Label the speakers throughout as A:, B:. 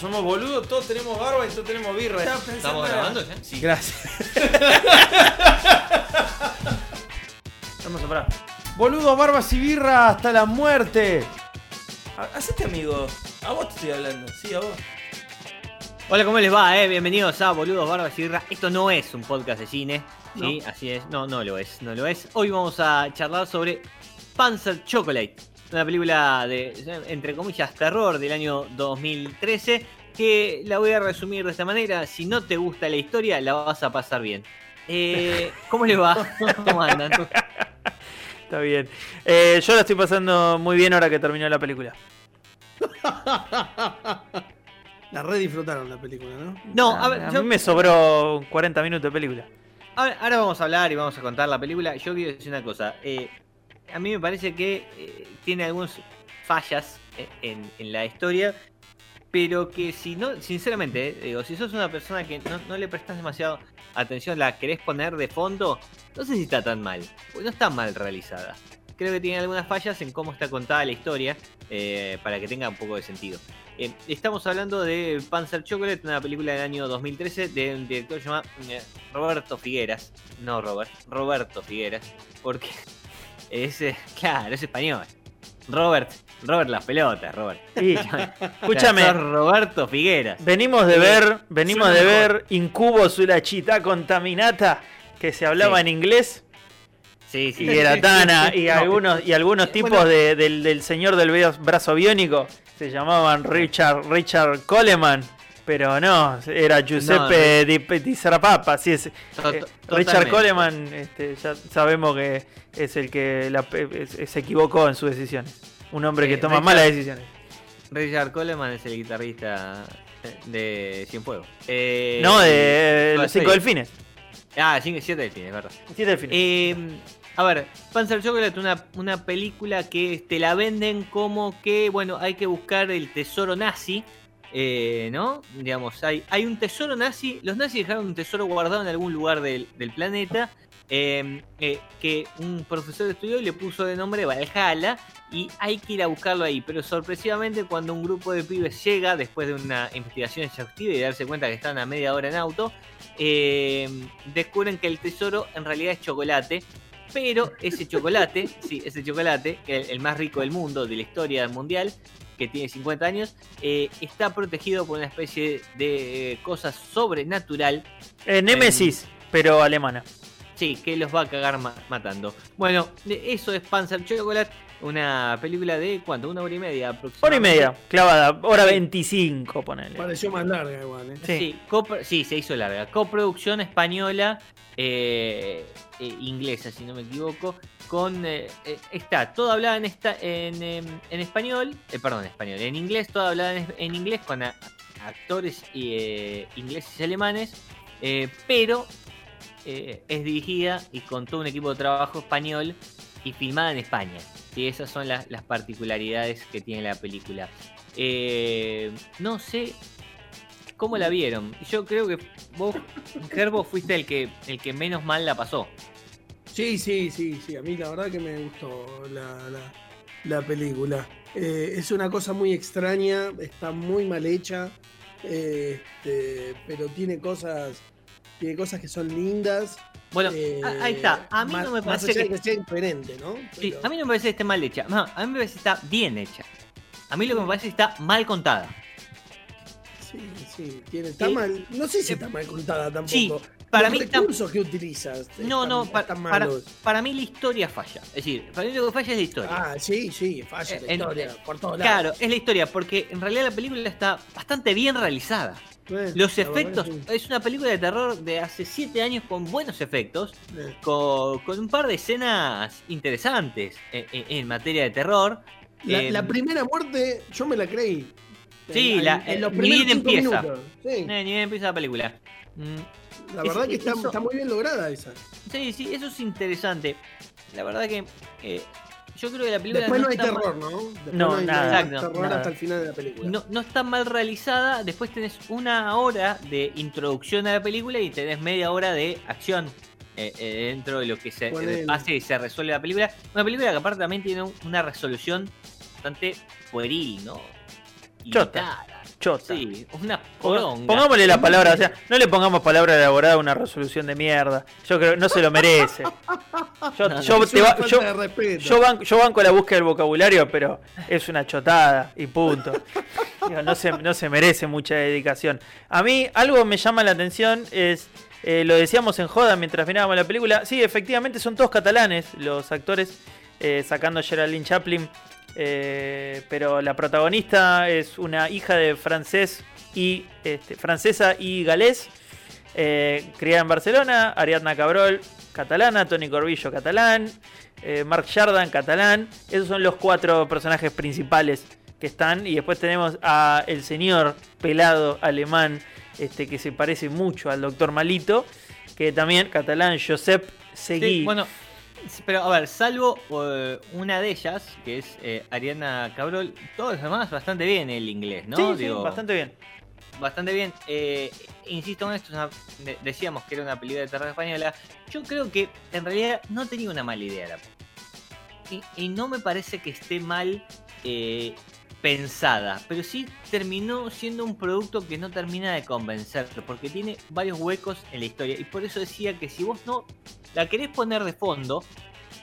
A: Somos boludos, todos tenemos barba y todos tenemos birra.
B: ¿Estamos grabando ya? Sí.
A: Gracias. Vamos a parar. Boludos, barbas y birra hasta la muerte. Ha- Hacete amigo. A vos te estoy hablando. Sí, a vos.
B: Hola, ¿cómo les va? Eh? Bienvenidos a Boludos Barbas y Birra. Esto no es un podcast de cine, ¿sí? Así es. No, no lo es, no lo es. Hoy vamos a charlar sobre Panzer Chocolate, una película de, entre comillas, terror del año 2013, que la voy a resumir de esta manera. Si no te gusta la historia, la vas a pasar bien. Eh, ¿Cómo les va? ¿Cómo andan?
A: Está bien. Eh, yo la estoy pasando muy bien ahora que terminó la película.
C: La re disfrutaron la película, ¿no?
B: No,
A: a,
B: a ver,
A: a
B: yo-
A: mí me sobró 40 minutos de película.
B: Ahora, ahora vamos a hablar y vamos a contar la película. Yo quiero decir una cosa. eh, a mí me parece que eh, tiene algunas fallas eh, en, la historia. Pero que si no, sinceramente, eh, digo, si sos una persona que no, le prestas demasiado atención, la querés poner de fondo, no sé si está tan mal. No está mal realizada. Creo que tiene algunas fallas en cómo está contada la historia eh, para que tenga un poco de sentido. Eh, estamos hablando de Panzer Chocolate, una película del año 2013 de un director llamado Roberto Figueras. No Robert, Roberto Figueras. Porque es, claro, es español. Robert, Robert las pelotas, Robert.
A: Escúchame,
B: Roberto Figueras.
A: venimos de ver, venimos de ver Incubos y la chita contaminata que se hablaba
B: Sí.
A: en inglés
B: Sí, sí.
A: y era Tana y
B: No,
A: algunos y algunos tipos
B: bueno.
A: de- del, del señor del bra- brazo biónico se llamaban Richard Richard Coleman pero no era Giuseppe Di, Di Sarapapa sí es
B: To-
A: eh, Richard. Coleman este, ya sabemos que es el que la- se equivocó en sus decisiones un hombre que toma
B: Richard-
A: malas decisiones
B: Richard Coleman es el guitarrista de Cienfuegos. Eh,
A: no de los cinco delfines
B: Ah, 7 delfines, verdad.
A: siete delfines
B: Eh, a ver, Panzer Chocolate, una, una película que te la venden como que, bueno, hay que buscar el tesoro nazi, eh, ¿no? Digamos, hay, hay un tesoro nazi, los nazis dejaron un tesoro guardado en algún lugar del, planeta, eh, eh, que un profesor estudió y le puso de nombre Valhalla, y hay que ir a buscarlo ahí, pero sorpresivamente cuando un grupo de pibes llega, después de una investigación exhaustiva y darse cuenta que están a media hora en auto, eh, descubren que el tesoro en realidad es chocolate, pero ese chocolate, sí, ese chocolate, es el más rico del mundo, de la historia mundial, que tiene 50 años, eh, está protegido por una especie de eh, cosa sobrenatural,
A: Eh, Nemesis pero alemana
B: sí, que los va a cagar ma- matando. Bueno, eso es Panzer Chocolate, una película de, ¿cuánto? Una hora y media
A: hora y
B: aproximadamente.
A: media clavada hora
B: Sí.
A: 25 ponele
C: Pareció más larga igual, ¿eh?
A: Sí.
B: Sí, copro- sí, se hizo larga. Coproducción española, eh, eh, inglesa, si no me equivoco. Con eh, eh, está todo hablada en esta en, em, en español, eh, perdón, en español, en inglés, todo hablada en, en inglés con a- actores eh, ingleses y alemanes, eh, pero eh, es dirigida y con todo un equipo de trabajo español y filmada en España. Sí, esas son las, particularidades que tiene la película. Eh, no sé cómo la vieron. Yo creo que vos, Gerbo, fuiste el que, el que menos mal la pasó.
C: Sí, sí, sí, sí. A mí la verdad que me gustó la, la- la película. Eh, es una cosa muy extraña, está muy mal hecha, este, pero tiene cosas, tiene cosas que son lindas.
B: Bueno,
C: eh,
B: a- ahí está. A mí
C: más-
B: no me parece que.
C: de que sea incoherente, ¿no?
B: sí, a mí no me parece que esté mal hecha. No, a mí me parece que está bien hecha. A mí lo que me parece es que está mal contada.
C: Sí, sí, tiene, está
B: Sí.
C: mal. No sé si está mal contada tampoco.
B: Sí, para
C: Los
B: mí
C: recursos que utilizas.
B: No,
C: están-
B: no, para, para mí la historia falla. Es decir, para mí lo que falla es la historia.
C: Ah, sí, sí, falla la
B: En-
C: historia, por todos lados.
B: Claro, es la historia, porque en realidad la película está bastante bien realizada.
C: Eh,
B: Los
C: la
B: efectos, es una película de terror de hace 7 años con buenos efectos.
C: Eh,
B: con, con un par de escenas interesantes en, en- en materia de terror.
C: La,
B: Eh,
C: la primera muerte, yo me la creí.
B: Sí,
C: En-
B: la-
C: en los
B: ni
C: primeros
B: bien
C: cinco
B: empieza.
C: Sí.
B: eh, ni bien empieza la película.
C: Mm, la verdad que está, muy bien lograda esa.
B: Sí, sí, eso es interesante. La verdad que eh, yo creo que la película.
C: Después no, hay terror, ¿no?
A: no, nada. terror
C: hasta el final de la película.
B: No, no está mal realizada. Después tenés una hora de introducción a la película y tenés media hora de acción eh, eh, dentro de lo que se hace y se resuelve la película. Una película que aparte también tiene una resolución bastante pueril, ¿no?
A: Chota. Chota.
B: Sí, una poronga.
A: Pongámosle la palabra, o sea, no le pongamos palabra elaborada a una resolución de mierda. Yo creo que no se lo merece. Yo, yo, banco, la búsqueda del vocabulario, pero es una chotada y punto. no, se, no se merece mucha dedicación. A mí algo me llama la atención es eh, lo decíamos en joda mientras mirábamos la película. Sí, efectivamente son todos catalanes los actores, eh, sacando a Geraldine Chaplin. Eh, pero la protagonista es una hija de francés y este, francesa y galés, criada en Barcelona. Ariadna Cabrol, catalana. Tony Corbillo, catalán. Mark Jardan, catalán. Esos son los cuatro personajes principales que están. Y después tenemos a el señor pelado alemán este, que se parece mucho al doctor Malito, que también catalán Josep Seguí.
B: bueno, pero a ver, salvo eh, una de ellas, que es eh, Ariana Cabrol, todos los demás bastante bien el inglés, ¿no?
A: Sí, bastante bien.
B: Bastante bien. Eh, insisto en esto, decíamos que era una película de terror española. Yo creo que en realidad no tenía una mala idea la y, y no me parece que esté mal pensada, pero sí terminó siendo un producto que no termina de convencer, porque tiene varios huecos en la historia. Y por eso decía que si vos no la querés poner de fondo,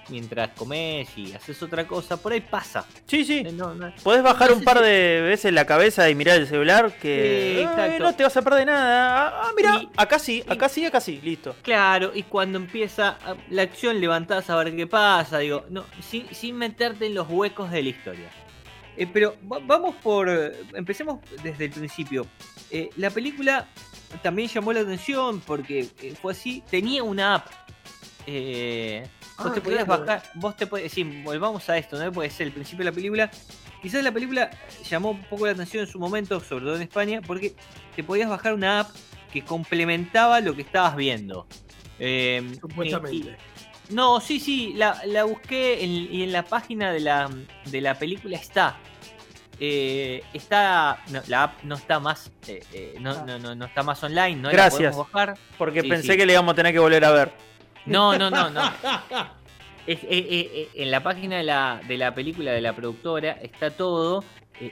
B: mientras comes y haces otra cosa, por ahí pasa.
A: Sí, sí. Eh, Podés bajar un par de veces la cabeza y mirar el celular que no te vas a perder nada. Ah, ah mira, acá sí, acá sí, acá sí, listo.
B: Claro, y cuando empieza ah, la acción levantás a ver qué pasa, digo, no, sin, sin meterte en los huecos de la historia. Eh, pero vamos por. Empecemos desde el principio. Eh, la película también llamó la atención porque eh, fue así. Tenía una app. Vos ah, te podías bajar. Vos te podías. Sí, volvamos a esto, ¿no? Puede ser el principio de la película. Quizás la película llamó un poco la atención en su momento, sobre todo en España, porque te podías bajar una app que complementaba lo que estabas viendo.
C: Supuestamente.
B: No, sí, sí, la, busqué y en la página de la, de la película está. Eh, está la app no está más eh, eh, no, no, no, no, está más online no
A: gracias
B: bajar.
A: porque pensé que le íbamos a tener que volver a ver
B: no no no no. En la página de la, de la película de la productora está todo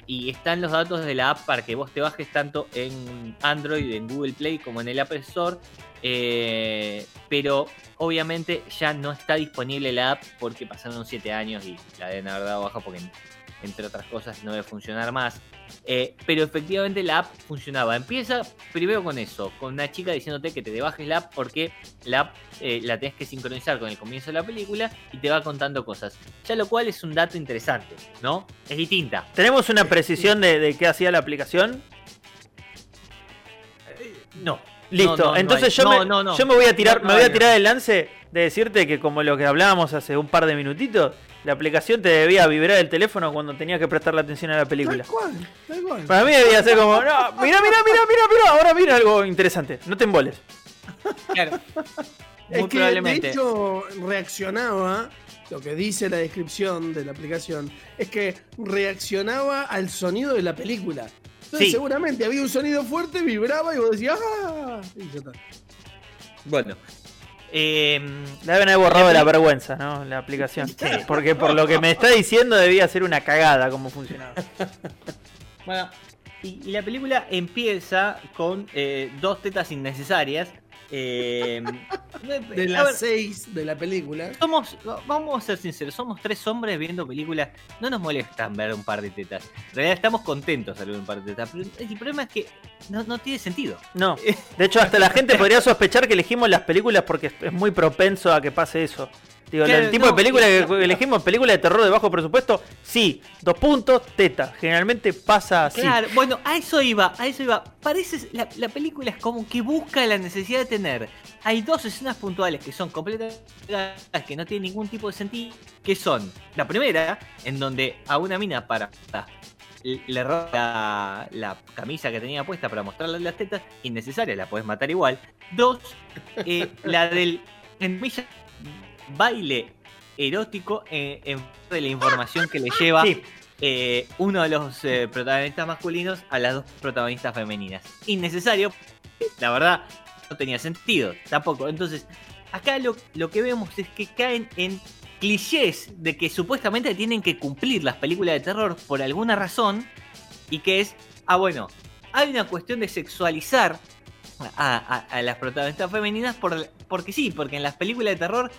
B: y están los datos de la app para que vos te bajes tanto en Android en Google Play como en el App Store eh, pero obviamente ya no está disponible la app porque pasaron 7 años y la deben haber dado baja porque entre otras cosas no debe funcionar más. Eh, pero efectivamente la app funcionaba. Empieza primero con eso, con una chica diciéndote que te bajes la app porque la app eh, la tenés que sincronizar con el comienzo de la película y te va contando cosas. Ya lo cual es un dato interesante, ¿no? Es distinta.
A: ¿Tenemos una precisión de, de qué hacía la aplicación?
B: No.
A: Listo, entonces yo, me, yo me voy a tirar, me voy a tirar el lance de decirte que como lo que hablábamos hace un par de minutitos, la aplicación te debía vibrar el teléfono cuando tenías que prestarle atención a la película. Para mí debía ser como, no, mira, mira, mira, mira, mira, ahora mira algo interesante, no te emboles.
C: Claro. es que de hecho reaccionaba, lo que dice la descripción de la aplicación, es que reaccionaba al sonido de la película. Entonces, seguramente había un sonido fuerte, vibraba y vos decías, ¡ah!
B: Bueno.
A: Eh, deben haber borrado de la vergüenza, ¿no? La aplicación. Porque por lo que me está diciendo debía ser una cagada cómo funcionaba.
B: bueno, y, la película empieza con eh, dos tetas innecesarias
C: eh, de las seis de la película.
B: Somos, vamos a ser sinceros, somos tres hombres viendo películas. No nos molestan ver un par de tetas. En realidad estamos contentos de ver un par de tetas. Pero el problema es que no, tiene sentido.
A: No. De hecho, hasta la gente podría sospechar que elegimos las películas porque es muy propenso a que pase eso. Digo, el tipo de película que elegimos, película de terror de bajo presupuesto, sí, dos puntos, teta. Generalmente pasa así. Claro,
B: bueno, a eso iba, a eso iba. Parece, la, la película es como que busca la necesidad de tener. Hay dos escenas puntuales que son completamente que no tienen ningún tipo de sentido, que son la primera, en donde a una mina para le roba la, camisa que tenía puesta para mostrarle las tetas, innecesaria, la podés matar igual. Dos, eh, la del en baile erótico en, en, de la información que le lleva eh, uno de los eh, protagonistas masculinos a las dos protagonistas femeninas. Innecesario, la verdad, no tenía sentido, tampoco. Entonces, acá lo, lo que vemos es que caen en clichés de que supuestamente tienen que cumplir las películas de terror por alguna razón y que es, ah bueno, hay una cuestión de sexualizar a, las protagonistas femeninas por, porque sí, porque en las películas de terror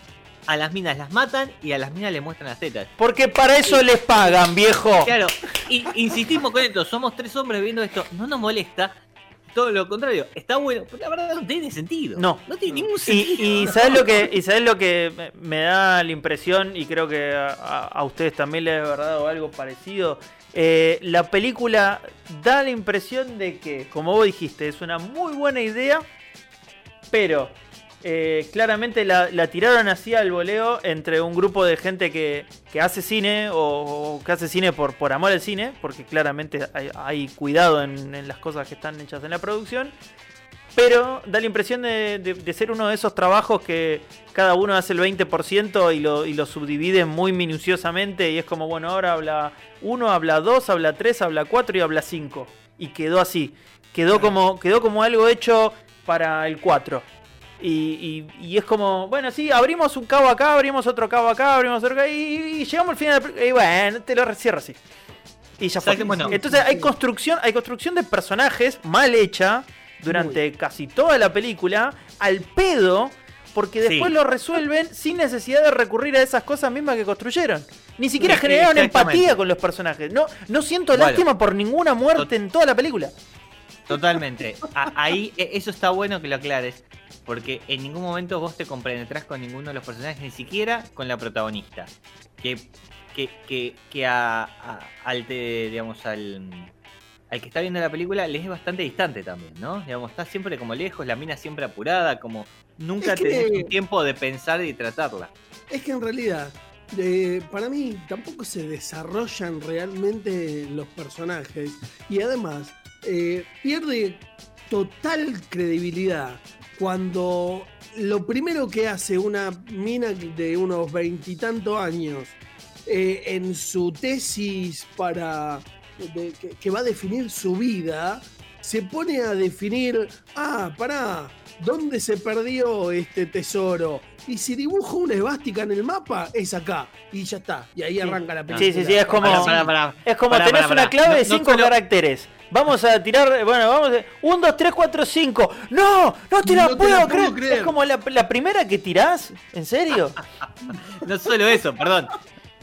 B: a las minas las matan y a las minas les muestran las tetas.
A: Porque para eso les pagan, viejo.
B: Claro, y, insistimos con esto, somos tres hombres viendo esto, no nos molesta, todo lo contrario, está bueno, pero la verdad no tiene sentido.
A: No.
B: No tiene ningún sentido.
A: Y, ¿sabes lo que, y sabes lo que me da la impresión, y creo que a, ustedes también les ha dado algo parecido? Eh, la película da la impresión de que, como vos dijiste, es una muy buena idea, pero eh, claramente la, tiraron así al voleo entre un grupo de gente que, hace cine o, que hace cine por, por amor al cine, porque claramente hay, cuidado en, las cosas que están hechas en la producción. Pero da la impresión de, ser uno de esos trabajos que cada uno hace el 20% y lo, y lo subdivide muy minuciosamente. Y es como, bueno, ahora habla uno, habla dos, habla tres, habla cuatro y habla cinco. Y quedó así. Quedó como, quedó como algo hecho para el 4. Y, es como, bueno, sí, abrimos un cabo acá, abrimos otro cabo acá, abrimos otro acá, y, llegamos al final. Y bueno, te lo cierro así. Y ya fue. Entonces hay construcción, hay construcción de personajes mal hecha durante casi toda la película, al pedo, porque después lo resuelven sin necesidad de recurrir a esas cosas mismas que construyeron. Ni siquiera generaron empatía con los personajes. No, no siento lástima por ninguna muerte en toda la película.
B: Totalmente. ahí e, eso está bueno que lo aclares. Porque en ningún momento vos te compenetras con ninguno de los personajes, ni siquiera con la protagonista. Que, que, que, que a, al, digamos, al, al que está viendo la película le es bastante distante también, ¿no? Digamos, está siempre como lejos, la mina siempre apurada, como nunca tenés tiempo de pensar y tratarla.
C: Es que en realidad, eh, para mí tampoco se desarrollan realmente los personajes y además eh, pierde total credibilidad cuando lo primero que hace una mina de unos veintitantos años eh, en su tesis para que, va a definir su vida, se pone a definir, ah, pará, ¿dónde se perdió este tesoro? Y si dibujo una esvástica en el mapa, es acá. Y ya está. Y ahí arranca la película.
A: Sí, sí, sí, es como, es como tenés una clave de cinco caracteres. Vamos a tirar, bueno, vamos a... 1, 2, 3, 4, 5. ¡No! ¡No te la, puedo, creer. Es como la, primera que tirás. ¿En serio?
B: no solo eso, perdón.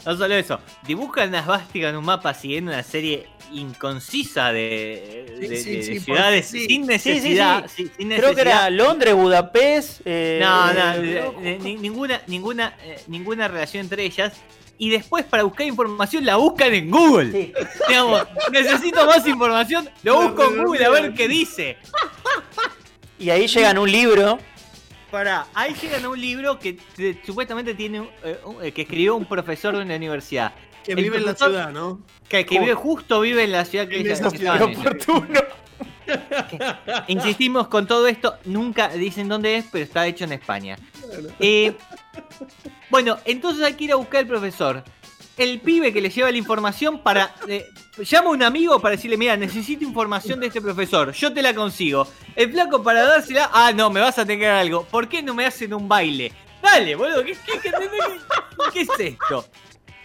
B: No solo eso. Dibujan una esvástica en un mapa siguiendo una serie inconcisa de, ciudades sin necesidad,
A: Creo que era Londres, Budapest.
B: Eh, no, no, ninguna, ninguna, eh, ninguna relación entre ellas y después para buscar información la buscan en Google. Digamos, necesito más información, lo busco en Google a ver qué dice.
A: Y ahí llegan un libro.
B: Para, ahí llegan a un libro que supuestamente tiene eh, eh, que escribió un profesor de una universidad.
C: Que vive en la ciudad, ¿no?
B: Que, vive justo vive en la ciudad que es oportuno. Insistimos con todo esto, nunca dicen dónde es, pero está hecho en España. Eh, bueno, entonces hay que ir a buscar al profesor. El pibe que le lleva la información para. Eh, llama a un amigo para decirle: Mira, necesito información de este profesor. Yo te la consigo. El flaco para dársela. Ah, no, me vas a tener algo. ¿Por qué no me hacen un baile? Dale, boludo. ¿Qué, qué es esto?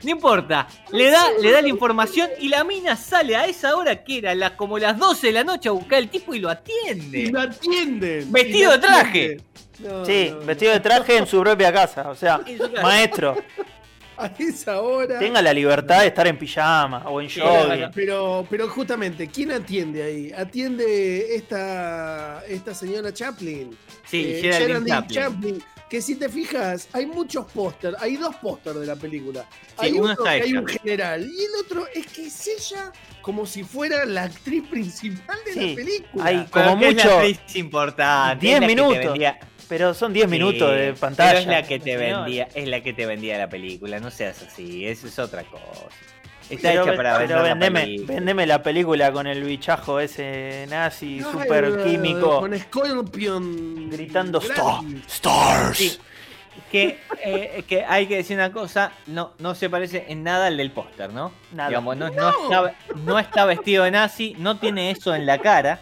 B: No importa, le da, le da la información y la mina sale a esa hora que era la, como las 12 de la noche a buscar al tipo y lo atiende.
C: Y lo atiende.
B: Vestido de traje.
A: sí, vestido de traje en su propia casa. O sea, maestro.
C: A esa hora.
A: Tenga la libertad de estar en pijama o en jogging.
C: Pero, pero justamente, ¿quién atiende ahí? Atiende esta, esta señora Chaplin.
B: Sí, eh, Geraldine Chaplin
C: que si te fijas, hay muchos pósters, hay dos pósters de la película. hay uno, que hay un general y el otro es que es ella como si fuera la actriz principal de la película.
A: Hay como mucho. Es
B: la actriz importante.
A: 10 minutos. Pero son 10 minutos de pantalla.
B: es la que te vendía, es la que te vendía la película, no seas así, eso es otra cosa. Está hecha para
A: pero vendeme, vendeme, la película con el bichajo ese nazi super químico.
C: Con Scorpion.
A: Gritando Stars.
B: Que, eh, que hay que decir una cosa, no, no se parece en nada al del póster, ¿no?
A: Nada.
B: no, no. está, no está vestido de nazi, no tiene eso en la cara,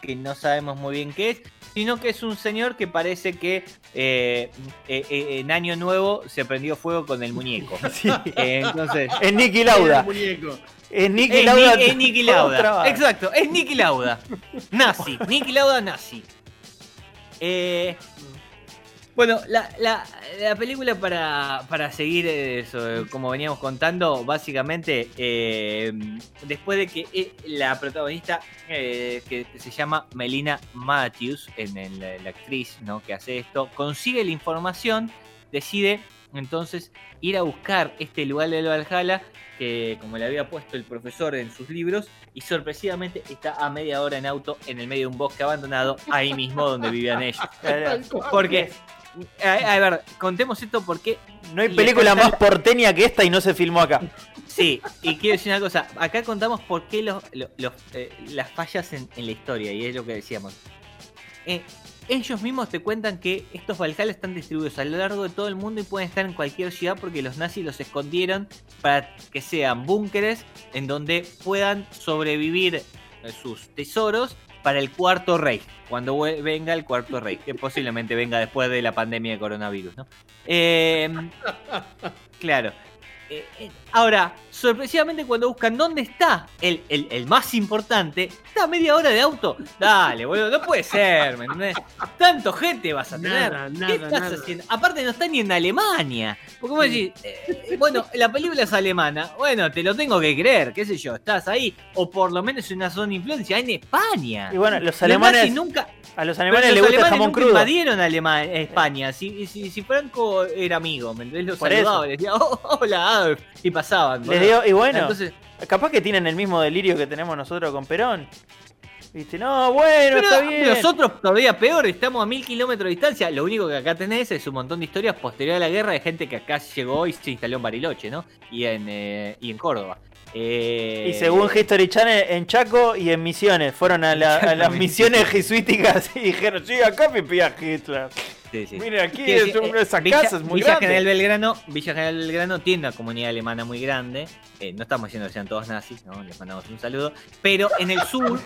B: que no sabemos muy bien qué es sino que es un señor que parece que eh, eh, eh, en Año Nuevo se prendió fuego con el muñeco. entonces,
A: es Nicky Lauda.
B: Es Nicky Lauda. Es Nicky Lauda. Exacto, es Nicky Lauda. Nazi. Nicky Lauda nazi. Eh, bueno, la, la, la película para, para seguir eso, como veníamos contando, básicamente, eh, después de que eh, la protagonista, eh, que se llama Melina Matthews, en, la, actriz ¿no? que hace esto, consigue la información, decide entonces ir a buscar este lugar de Valhalla, que como le había puesto el profesor en sus libros, y sorpresivamente está a media hora en auto en el medio de un bosque abandonado, ahí mismo donde vivían ellos. Porque a, ver, contemos esto porque.
A: No hay película más porteña que esta y no se filmó acá.
B: Sí, y quiero decir una cosa. Acá contamos por qué los, eh, las fallas en, la historia, y es lo que decíamos. Eh, ellos mismos te cuentan que estos Valhalla están distribuidos a lo largo de todo el mundo y pueden estar en cualquier ciudad porque los nazis los escondieron para que sean búnkeres en donde puedan sobrevivir sus tesoros para el cuarto rey, cuando venga el cuarto rey, que posiblemente venga después de la pandemia de coronavirus, ¿no? Em, claro. Eh, eh, ahora, sorpresivamente cuando buscan dónde está el, el, más importante, está a media hora de auto. Dale, boludo, no puede ser, ¿me entendés? Tanto gente vas a tener. ¿Qué estás haciendo? Aparte no está ni en Alemania. Porque vos decís, eh, bueno, la película es alemana. Bueno, te lo tengo que creer, qué sé yo, estás ahí. O por lo menos en una zona de influencia en España.
A: Y bueno, los alemanes... nunca... A los alemanes les gusta el jamón crudo.
B: invadieron a España. Si, si, si, Franco era amigo, ¿me entendés? Los saludaba, les decía, oh, hola Adolf. Y pasaban.
A: y bueno, Entonces, capaz que tienen el mismo delirio que tenemos nosotros con Perón. Viste, no, bueno, está bien.
B: Nosotros todavía peor, estamos a mil kilómetros de distancia. Lo único que acá tenés es un montón de historias posterior a la guerra de gente que acá llegó y se instaló en Bariloche, ¿no? Y en, eh, y en Córdoba.
A: Eh, y según History Channel, en Chaco y en Misiones. Fueron a, las misiones jesuíticas y dijeron, sí, acá me pilla Hitler. Sí, sí. Mire, aquí es, esa casa es muy
B: Villa General Belgrano, Villa General Belgrano tiene una comunidad alemana muy grande. Eh, no estamos diciendo que sean todos nazis, ¿no? Les mandamos un saludo. Pero en el sur,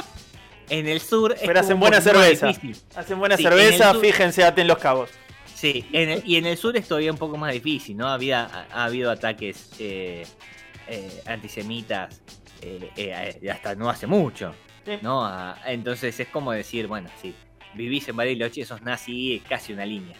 B: en el sur.
A: Pero hacen buena cerveza. Hacen buena cerveza, fíjense, aten los cabos.
B: Sí, y en el sur es todavía un poco más difícil, ¿no? Había, ha, habido ataques eh, eh, antisemitas eh, eh, hasta no hace mucho. ¿no? entonces es como decir, bueno, sí, vivís en Bariloche, sos nazi, casi una línea.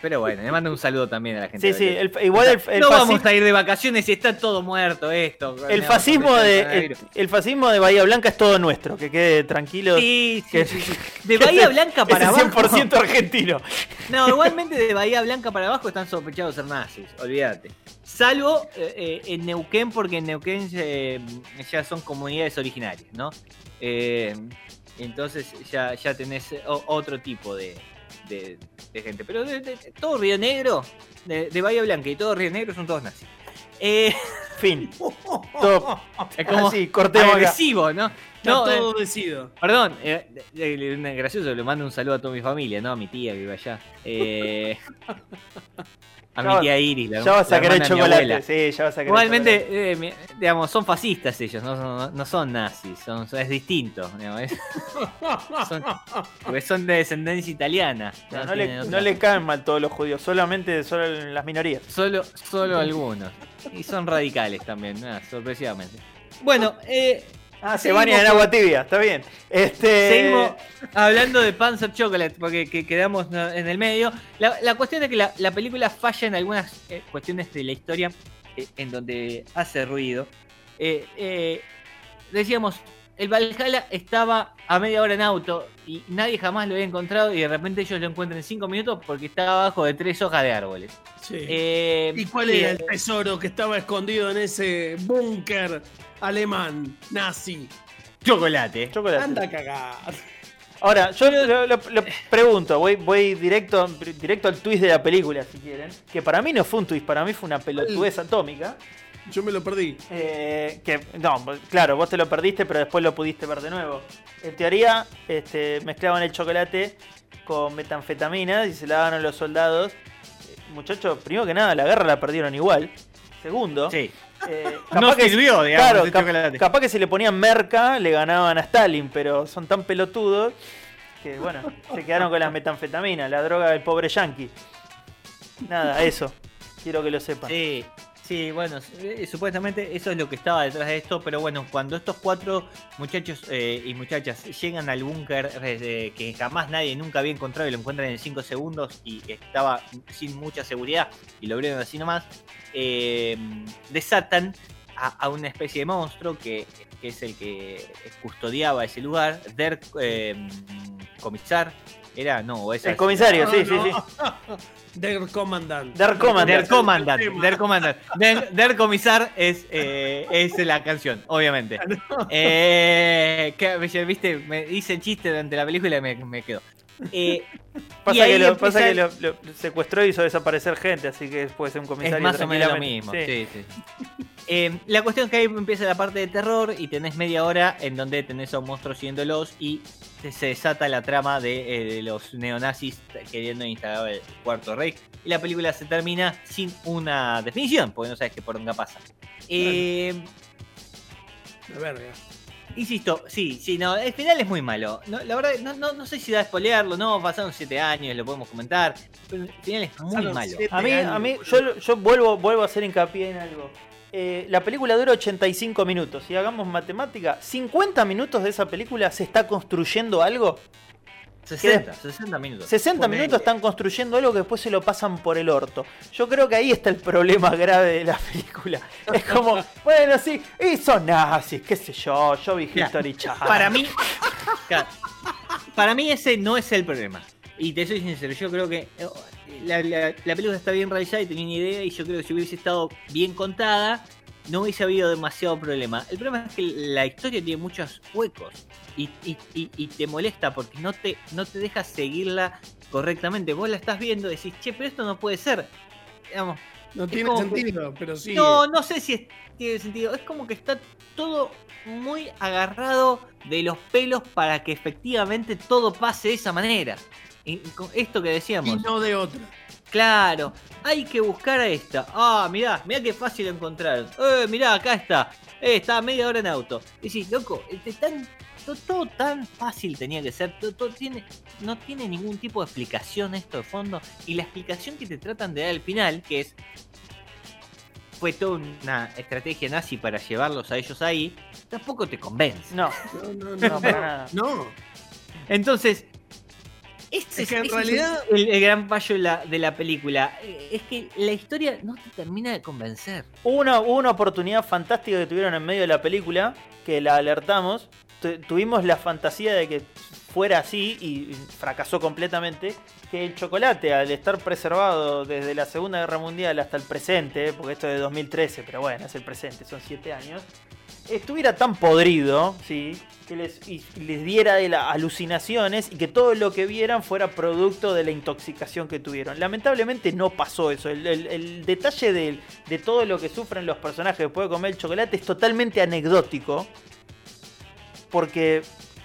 B: pero bueno, le mando un saludo también a la gente.
A: Sí, sí, igual el,
B: No vamos a ir de vacaciones y está todo muerto esto.
A: El fascismo de el, fascismo de Bahía Blanca es todo nuestro, que quede tranquilo.
B: Sí, sí, sí, De Bahía Blanca para abajo. 100%
A: argentino.
B: No, igualmente de Bahía Blanca para abajo están sospechados ser nazis, olvídate. Salvo eh, eh, en Neuquén, porque en Neuquén eh, ya son comunidades originarias, ¿no? Entonces ya, ya tenés otro tipo de, gente. Pero de, todo Río Negro, de, Bahía Blanca y todo Río Negro son todos nazis.
A: fin.
B: Todo. Es como Así, agresivo, ¿no?
C: No, todo decido.
B: Perdón, gracioso, le mando un saludo a toda mi familia, ¿no? A mi tía que vive allá. Eh, a mi tía Iris.
A: La, ya vas a querer chocolate. Sí, ya vas a querer
B: Igualmente, eh, digamos, son fascistas ellos, no, no, son nazis, son, es distinto. son, porque son de descendencia italiana.
A: No, le, no, le, caen mal todos los judíos, solamente solo las minorías.
B: Solo, solo algunos. Y son radicales también, sorpresivamente. Bueno, eh,
A: Ah, se baña en agua tibia, está bien. Este...
B: Seguimos hablando de Panzer Chocolate, porque quedamos en el medio. La, cuestión es que la, película falla en algunas eh, cuestiones de la historia eh, en donde hace ruido. Eh, decíamos, el Valhalla estaba a media hora en auto y nadie jamás lo había encontrado y de repente ellos lo encuentran en cinco minutos porque estaba abajo de tres hojas de árboles.
C: ¿Y cuál era el tesoro que estaba escondido en ese búnker alemán, nazi.
B: Chocolate.
C: Chocolate. Anda a cagar.
A: Ahora, yo lo, pregunto, voy, voy directo, directo al twist de la película, si quieren. Que para mí no fue un twist, para mí fue una pelotudez atómica.
C: Yo me lo perdí.
A: Eh, que, no, claro, vos te lo perdiste, pero después lo pudiste ver de nuevo. En teoría, este, mezclaban el chocolate con metanfetamina y se la daban a los soldados. Muchachos, primero que nada, la guerra la perdieron igual. Segundo,
B: sí.
A: Eh, no sirvió, digamos. Claro, capaz que si le ponían merca le ganaban a Stalin, pero son tan pelotudos que, bueno, se quedaron con las metanfetaminas, la droga del pobre yankee. Nada, eso. Quiero que lo sepan.
B: Sí. Sí, bueno, eh, supuestamente eso es lo que estaba detrás de esto, pero bueno, cuando estos cuatro muchachos eh, y muchachas llegan al búnker que jamás nadie nunca había encontrado y lo encuentran en 5 segundos y estaba sin mucha seguridad y lo abrieron así nomás, eh, desatan a, una especie de monstruo que, es el que custodiaba ese lugar, Der Comisar, era, no,
A: esa El comisario, sí, sí, sí.
C: Der Commandant.
B: Der Commandant. Der Commandant. Der Commandant. Der, Comisar es, eh, es la canción, obviamente. Eh, que, Viste, me dicen chiste durante la película y me, me quedo.
A: Eh, pasa que, lo, pasa que lo, secuestró y hizo desaparecer gente, así que puede ser un comisario.
B: Es más o menos lo mismo. Sí. Sí, eh, la cuestión es que ahí empieza la parte de terror y tenés media hora en donde tenés a un monstruo siguiéndolos y se desata la trama de, eh, los neonazis queriendo instalar el cuarto rey. Y la película se termina sin una definición, porque no sabes qué por dónde pasa. Eh,
C: la verga.
B: Insisto, sí, sí, no, el final es muy malo. la verdad, no, sé si da a espolearlo, no, pasaron siete años, lo podemos comentar, pero el final es muy malo.
A: A mí, a mí yo, yo vuelvo, vuelvo a hacer hincapié en algo. Eh, la película dura 85 minutos. Si hagamos matemática, 50 minutos de esa película se está construyendo algo.
B: 60, 60 minutos.
A: 60 minutos están construyendo algo que después se lo pasan por el orto. Yo creo que ahí está el problema grave de la película. Es como, bueno, sí, y son nazis, qué sé yo, yo vi History Channel.
B: Para mí, para mí ese no es el problema. Y te soy sincero, yo creo que la, película está bien realizada y tenía una idea y yo creo que si hubiese estado bien contada, no hubiese habido demasiado problema. El problema es que la historia tiene muchos huecos y, te molesta porque no te, no te deja seguirla correctamente. Vos la estás viendo y decís, che, pero esto no puede ser. Digamos,
C: no tiene sentido, pero sí.
B: No, no sé si tiene sentido. Es como que está todo muy agarrado de los pelos para que efectivamente todo pase de esa manera esto que decíamos.
C: Y no de otra.
B: Claro, hay que buscar a esta. Ah, mirá, mirá qué fácil encontrar. Eh, mirá, acá está. Eh, está media hora en auto. Y sí, loco, este, tan, todo, tan fácil tenía que ser. Todo, tiene, no tiene ningún tipo de explicación esto de fondo. Y la explicación que te tratan de dar al final, que es. Fue toda una estrategia nazi para llevarlos a ellos ahí. Tampoco te convence.
A: No, no, no, no, para nada.
C: No.
B: Entonces, este es, que en realidad. el, gran fallo de la, película. Eh, es que la historia no te termina de convencer.
A: Hubo una, una oportunidad fantástica que tuvieron en medio de la película, que la alertamos. tuvimos la fantasía de que fuera así y fracasó completamente. Que el chocolate, al estar preservado desde la Segunda Guerra Mundial hasta el presente, porque esto es de 2013, pero bueno, es el presente, son siete años estuviera tan podrido, ¿sí? que les, les diera de las alucinaciones y que todo lo que vieran fuera producto de la intoxicación que tuvieron. Lamentablemente no pasó eso. El, detalle de, todo lo que sufren los personajes después de comer el chocolate es totalmente anecdótico. Porque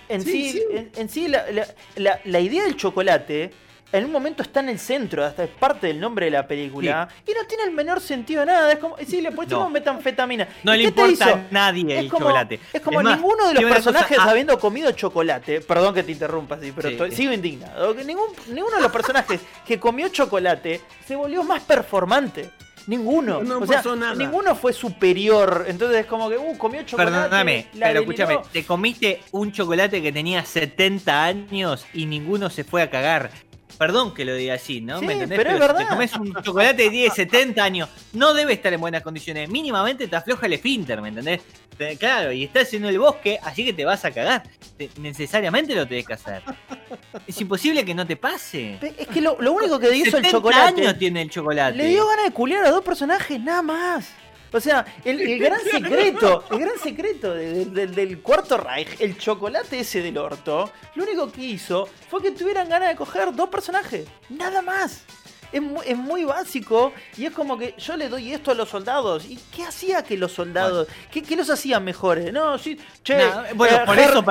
A: en sí, En, sí la idea del chocolate en un momento está en el centro, hasta es parte del nombre de la película, y no tiene el menor sentido nada. Es como, sí, le ponemos metanfetamina.
B: No le importa a nadie el chocolate.
A: Es como ninguno de los personajes habiendo comido chocolate, perdón que te interrumpa así, pero sigo indignado. Ningún, ninguno de los personajes que comió chocolate se volvió más performante. Ninguno. No, pasó nada. Ninguno fue superior. Entonces es como que, uh, comió chocolate.
B: Perdóname, pero escúchame, te comiste un chocolate que tenía 70 años y ninguno se fue a cagar perdón que lo diga así, ¿no?
A: ¿Me entendés? Pero, es verdad. Si
B: te comes un chocolate de 10, 70 años, no debe estar en buenas condiciones. Mínimamente te afloja el esfínter, ¿me entendés? Claro, y estás en el bosque, así que te vas a cagar. necesariamente lo tenés que hacer. Es imposible que no te pase.
A: Es que lo, único que hizo el chocolate.
B: años tiene el chocolate.
A: Le dio ganas de culiar a dos personajes, nada más. O sea, el, gran secreto, el gran secreto del cuarto Reich, el chocolate ese del orto, lo único que hizo fue que tuvieran ganas de coger dos personajes. Nada más es muy, básico y es como que yo le doy esto a los soldados. ¿Y qué hacía que los soldados? ¿qué, los hacían mejores? No, sí, che.
B: bueno, eh, por eso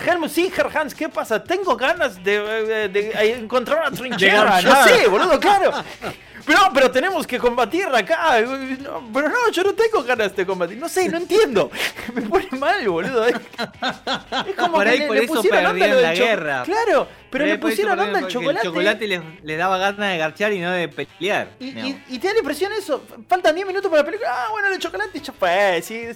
A: Helmut, sí, Herr Hans, ¿qué pasa? Tengo ganas de, de, encontrar una trinchera. No sé, boludo, claro. Pero, pero tenemos que combatir acá. pero no, yo no tengo ganas de combatir. No sé, no entiendo. Me pone mal, boludo. Es,
B: como que le, pusieron la guerra.
A: Claro, pero le pusieron onda al chocolate.
B: El chocolate les, daba ganas de garchar y no de pelear.
A: Y, te da la impresión eso. Faltan 10 minutos para la película. Ah, bueno, el chocolate ya fue. Sí,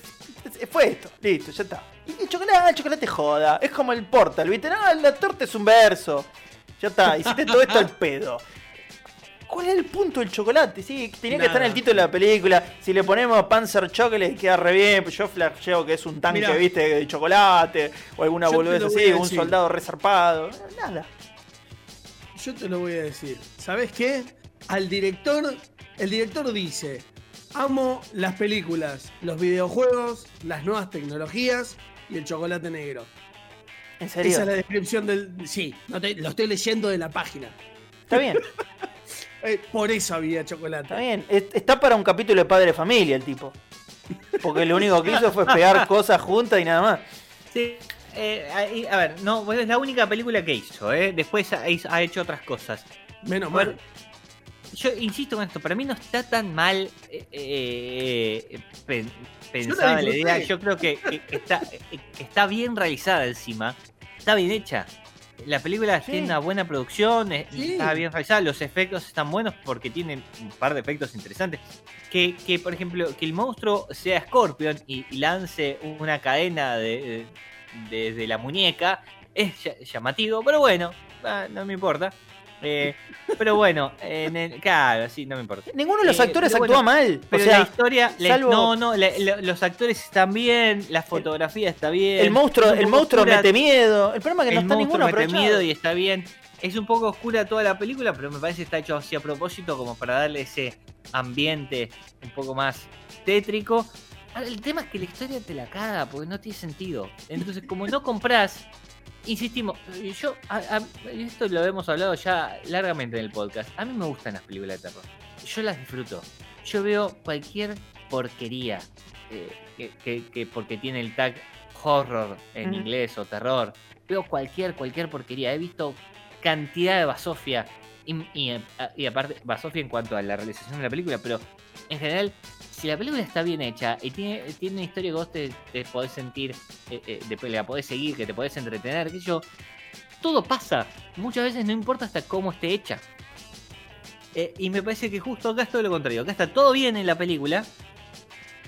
A: fue esto. Listo, ya está. Y el chocolate, el chocolate joda. Es como el Portal, ¿viste? No, la torta es un verso. Ya está, hiciste todo esto al pedo. ¿Cuál es el punto del chocolate? Sí, tenía que estar en el título de la película. Si le ponemos Panzer Chocolate queda re bien. Yo flasheo que es un tanque, viste, de chocolate. O alguna boludez así, un soldado resarpado. Nada.
C: Yo te lo voy a decir. ¿Sabes qué? Al director, el director dice: Amo las películas, los videojuegos, las nuevas tecnologías y el chocolate negro.
A: ¿En serio?
C: Esa es la descripción del. Sí, lo estoy leyendo de la página.
A: Está bien.
C: Eh, por eso había chocolate.
A: Está bien, está para un capítulo de Padre de Familia el tipo. Porque lo único que hizo fue pegar cosas juntas y nada más.
B: Sí. Eh, a ver, no, es la única película que hizo, ¿eh? Después ha, hecho otras cosas.
C: Menos mal.
B: Yo insisto con esto, para mí no está tan mal eh, pensada la idea. Yo creo que, está, que está bien realizada encima. Está bien hecha. La película tiene una buena producción, está bien realizada, los efectos están buenos porque tienen un par de efectos interesantes. Que, que por ejemplo, que el monstruo sea Scorpion y, lance una cadena de, desde la muñeca es llamativo, pero bueno, ah, no me importa. Eh, pero bueno, en claro, sí, no me importa.
A: Ninguno de los eh, actores actúa mal.
B: Pero la historia, no, no, los actores están bien, la fotografía está bien.
A: El monstruo, el monstruo mete miedo. El problema es que no está ninguno mete miedo
B: y está bien. Es un poco oscura toda la película, pero me parece que está hecho así a propósito como para darle ese ambiente un poco más tétrico. El tema es que la historia te la caga porque no tiene sentido. Entonces, como no compras insistimos, yo, esto lo hemos hablado ya largamente en el podcast. A mí me gustan las películas de terror. Yo las disfruto. Yo veo cualquier porquería eh, que, porque tiene el tag horror en inglés o terror. Veo cualquier, cualquier porquería. He visto cantidad de basofia. Y, y aparte, basofia en cuanto a la realización de la película, pero en general si la película está bien hecha y tiene, tiene una historia que vos te, podés sentir, eh, eh, después la podés seguir, que te podés entretener, que yo, todo pasa. Muchas veces no importa hasta cómo esté hecha. Eh, y me parece que justo acá es todo lo contrario. Acá está todo bien en la película.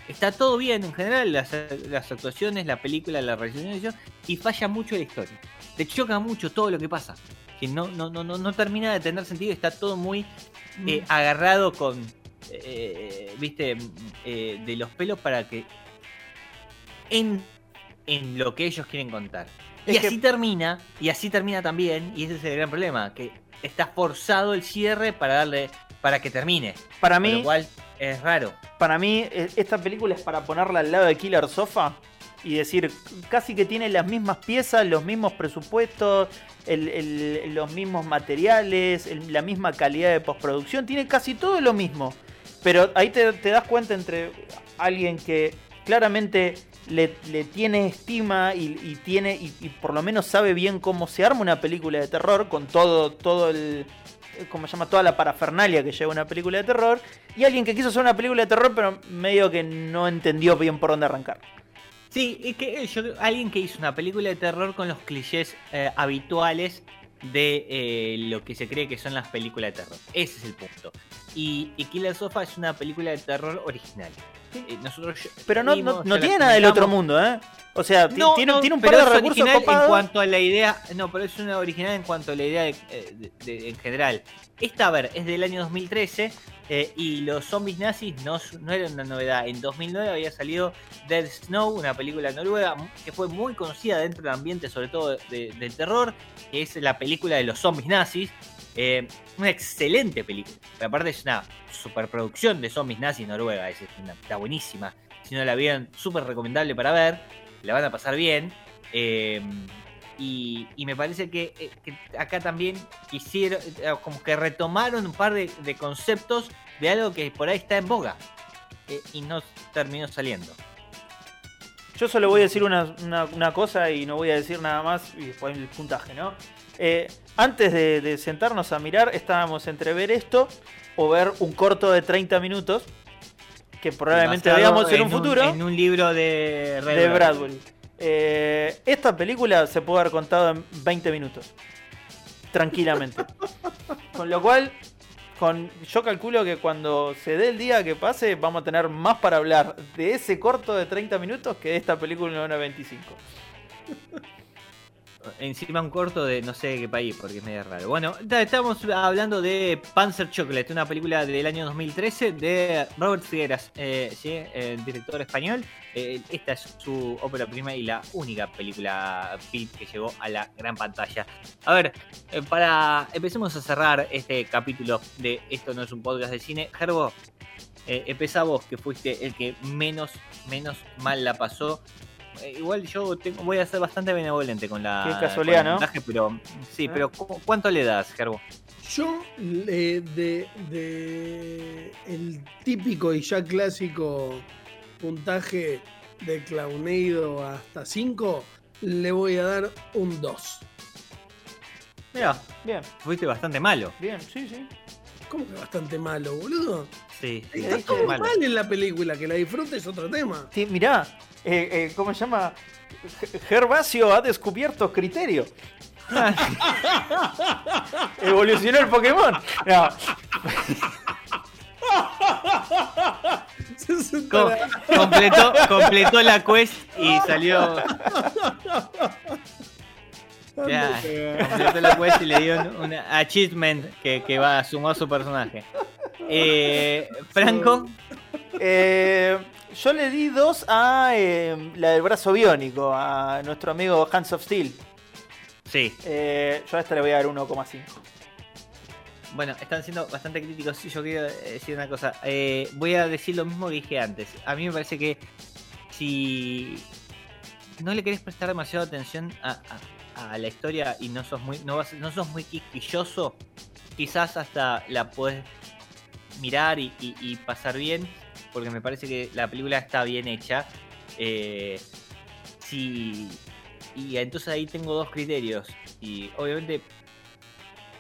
B: Está todo bien en general, las, actuaciones, la película, la realización, y falla mucho la historia. Te choca mucho todo lo que pasa. Que no, no, no, no, termina de tener sentido, está todo muy mm. agarrado con, eh, viste, eh, de los pelos para que en, en lo que ellos quieren contar. y así termina, y así termina también, y ese es el gran problema, que está forzado el cierre para darle, para que termine.
A: Para mí,
B: lo cual es raro.
A: Para mí, e, esta película es para ponerla al lado de Killer Sofa y decir, casi que tiene las mismas piezas, los mismos presupuestos, los mismos materiales, la misma calidad de postproducción, tiene casi todo lo mismo. Pero ahí te, das cuenta entre alguien que claramente le, tiene estima y, tiene y, por lo menos sabe bien cómo se arma una película de terror con todo todo el como se llama toda la parafernalia que lleva una película de terror y alguien que quiso hacer una película de terror pero medio que no entendió bien por dónde arrancar.
B: Sí, y que yo, alguien que hizo una película de terror con los clichés eh, habituales de eh, lo que se cree que son las películas de terror. Ese es el punto. Y, Killer Sofa es una película de terror original.
A: Eh, nosotros pero no, no, tiene nada del otro mundo, ¿eh? O sea, tiene, tiene, un par de recursos
B: en cuanto a la idea. No, pero es una original en cuanto a la idea eh, en general. Esta, a ver, es del año 2013 eh, y los zombies nazis no, no eran una novedad. En 2009 había salido Dead Snow, una película noruega que fue muy conocida dentro del ambiente, sobre todo del terror, que es la película de los zombies nazis. Eh, una excelente película. aparte es una superproducción de zombies nazis Noruega. Es, está buenísima. Si no la vieron, súper recomendable para ver. La van a pasar bien. Eh, y, me parece que, acá también quisieron, como que retomaron un par de, conceptos de algo que por ahí está en boga y no terminó saliendo.
A: Yo solo voy a decir una, cosa y no voy a decir nada más y después el puntaje, ¿no? Eh, antes de, sentarnos a mirar, estábamos entre ver esto o ver un corto de 30 minutos que probablemente veamos en, un futuro.
B: En un libro de,
A: de Bradbury. Eh, esta película se puede haber contado en 20 minutos. Tranquilamente. Con lo cual, yo calculo que cuando se dé el día que pase, vamos a tener más para hablar de ese corto de 30 minutos que de esta película en 1.25
B: encima un corto de no sé qué país, porque es medio raro. Bueno, estamos hablando de Panzer Chocolate, una película del año 2013 de Robert Figueras, eh, el director español. Eh, esta es su ópera prima y la única película que llegó a la gran pantalla. A ver, eh, para empecemos a cerrar este capítulo de Esto no es un podcast de cine. Gerbo, empezá vos, que fuiste el que menos, menos mal la pasó eh, igual yo voy a ser bastante benevolente con la.
A: Qué casualidad, ¿no?
B: pero sí, pero ¿cuánto le das, Gerbo?
C: Yo de, el típico y ya clásico puntaje de Clowneido hasta 5, le voy a dar un 2.
B: Mira, bien. Fuiste bastante malo.
A: Bien, sí, sí.
C: ¿Cómo que bastante malo, boludo?
B: Sí.
C: Está todo mal en la película, que la disfrutes es otro tema.
A: Sí, mirá, eh, eh, ¿cómo se llama? Gervasio ha descubierto criterio. Evolucionó el Pokémon.
B: completó, completó la quest y salió. Ya, completó la quest y le dio un, achievement que, que va a sumar a su personaje. Eh, Franco.
A: Eh, yo le di dos a eh, la del brazo biónico, a nuestro amigo Hands of Steel.
B: Sí.
A: Eh, yo a esta le voy a dar 1,5.
B: Bueno, están siendo bastante críticos. Yo quiero decir una cosa. Eh, voy a decir lo mismo que dije antes. A mí me parece que si no le querés prestar demasiada atención a, la historia y no sos muy, no, no sos muy quisquilloso, quizás hasta la puedes mirar y pasar bien porque me parece que la película está bien hecha. Eh, sí, y entonces ahí tengo dos criterios. Y obviamente,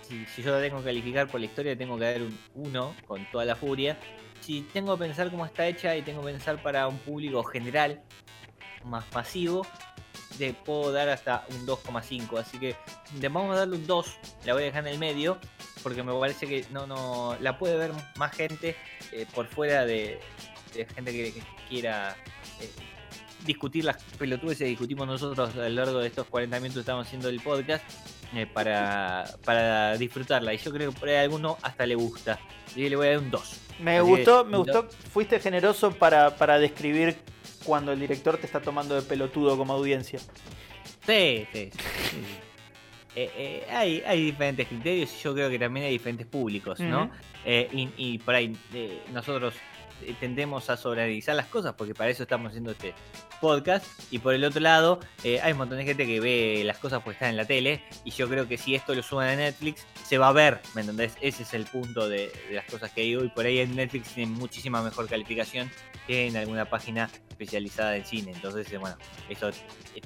B: si, yo la tengo que calificar por la historia, tengo que dar un 1 con toda la furia. Si tengo que pensar cómo está hecha y tengo que pensar para un público general, más masivo, le puedo dar hasta un 2,5. Así que vamos a darle un 2, la voy a dejar en el medio, porque me parece que no, no la puede ver más gente eh, por fuera de, gente que, quiera eh, discutir las pelotudes que discutimos nosotros a lo largo de estos 40 minutos que estamos haciendo el podcast eh, para, para disfrutarla. Y yo creo que por ahí a alguno hasta le gusta. Y le voy a dar un 2.
A: Me gustó, me gustó, fuiste generoso para, para describir cuando el director te está tomando de pelotudo como audiencia.
B: Sí, sí. hay, hay diferentes criterios y yo creo que también hay diferentes públicos, ¿no? y, y, por ahí nosotros eh, tendemos a sobreanalizar las cosas, porque para eso estamos haciendo este podcast. Y por el otro lado, eh, hay un montón de gente que ve las cosas porque están en la tele. Y yo creo que si esto lo suban a Netflix, se va a ver, ¿me entendés? Ese es el punto de, las cosas que digo. Y por ahí en Netflix tiene muchísima mejor calificación que en alguna página especializada en cine. Entonces, eh, bueno, eso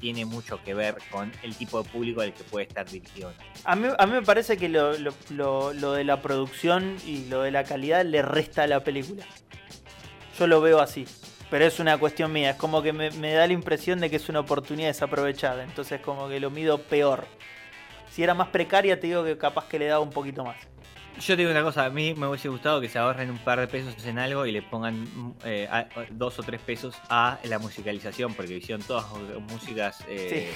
B: tiene mucho que ver con el tipo de público al que puede estar dirigido.
A: A mí, a mí me parece que lo, lo, lo de la producción y lo de la calidad le resta a la película. Yo lo veo así. Pero es una cuestión mía. Es como que me, da la impresión de que es una oportunidad desaprovechada. Entonces como que lo mido peor. Si era más precaria, te digo que capaz que le da un poquito más.
B: Yo te digo una cosa, a mí me hubiese gustado que se ahorren un par de pesos en algo y le pongan eh, dos o tres pesos a la musicalización, porque hicieron todas músicas eh,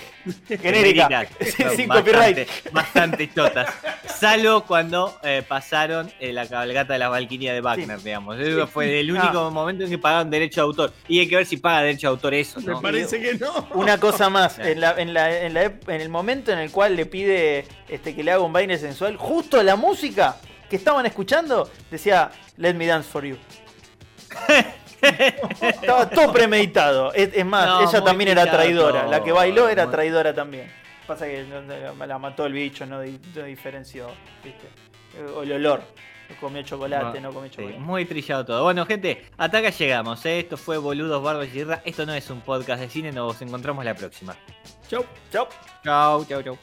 A: genéricas,
B: sin copyright. Bastante chotas. Salvo cuando eh, pasaron eh, la cabalgata de la Valquiria de Wagner, digamos. Eso fue el único ah. momento en que pagaron derecho de autor. Y hay que ver si paga derecho de autor eso.
C: Me parece que no.
A: Una cosa más, en, la, en, la, en, el momento en el cual le pide este, que le haga un baile sensual, justo la música que estaban escuchando decía Let me dance for you. Estaba todo premeditado. Es, más, ella también era traidora. La que bailó era traidora también. Pasa que la mató el bicho, no, diferenció. O el olor. Comió chocolate, no comió chocolate.
B: muy trillado todo. Bueno, gente, hasta acá llegamos. ¿eh? Esto fue Boludos, Barbas y Esto no es un podcast de cine. Nos encontramos la próxima.
A: Chau.
B: Chau. Chau, chau, chau.